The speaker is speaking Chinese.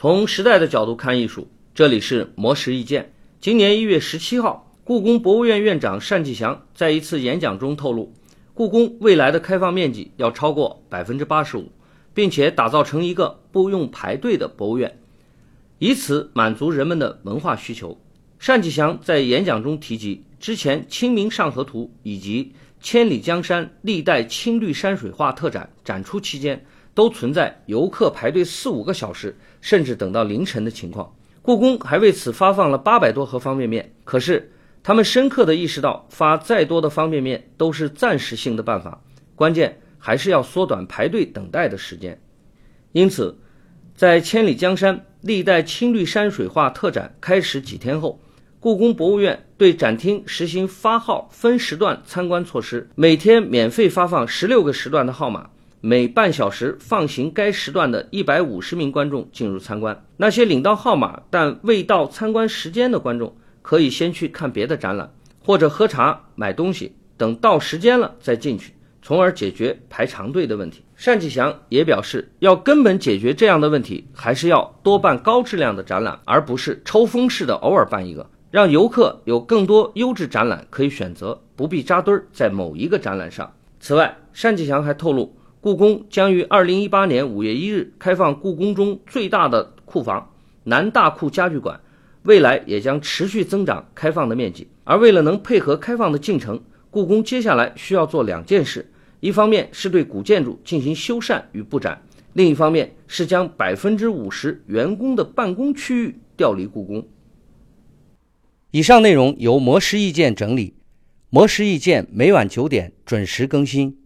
从时代的角度看艺术，这里是魔石意见。今年一月十七号，故宫博物院院长单霁翔在一次演讲中透露，故宫未来的开放面积要超过百分之八十五，并且打造成一个不用排队的博物院，以此满足人们的文化需求。单霁翔在演讲中提及，之前《清明上河图》以及《千里江山历代青绿山水画特展》展出期间，都存在游客排队四五个小时，甚至等到凌晨的情况。故宫还为此发放了八百多盒方便面。可是，他们深刻地意识到，发再多的方便面都是暂时性的办法，关键还是要缩短排队等待的时间。因此，在《千里江山历代青绿山水画特展》开始几天后，故宫博物院对展厅实行发号分时段参观措施，每天免费发放十六个时段的号码，每半小时放行该时段的一百五十名观众进入参观。那些领到号码但未到参观时间的观众，可以先去看别的展览，或者喝茶、买东西，等到时间了再进去，从而解决排长队的问题。单霁翔也表示，要根本解决这样的问题，还是要多办高质量的展览，而不是抽风式的偶尔办一个。让游客有更多优质展览可以选择，不必扎堆儿在某一个展览上。此外，单霁翔还透露，故宫将于二零一八年五月一日开放故宫中最大的库房——南大库家具馆，未来也将持续增长开放的面积。而为了能配合开放的进程，故宫接下来需要做两件事：一方面是对古建筑进行修缮与布展，另一方面是将百分之五十员工的办公区域调离故宫。以上内容由魔石意见整理，魔石意见每晚九点准时更新。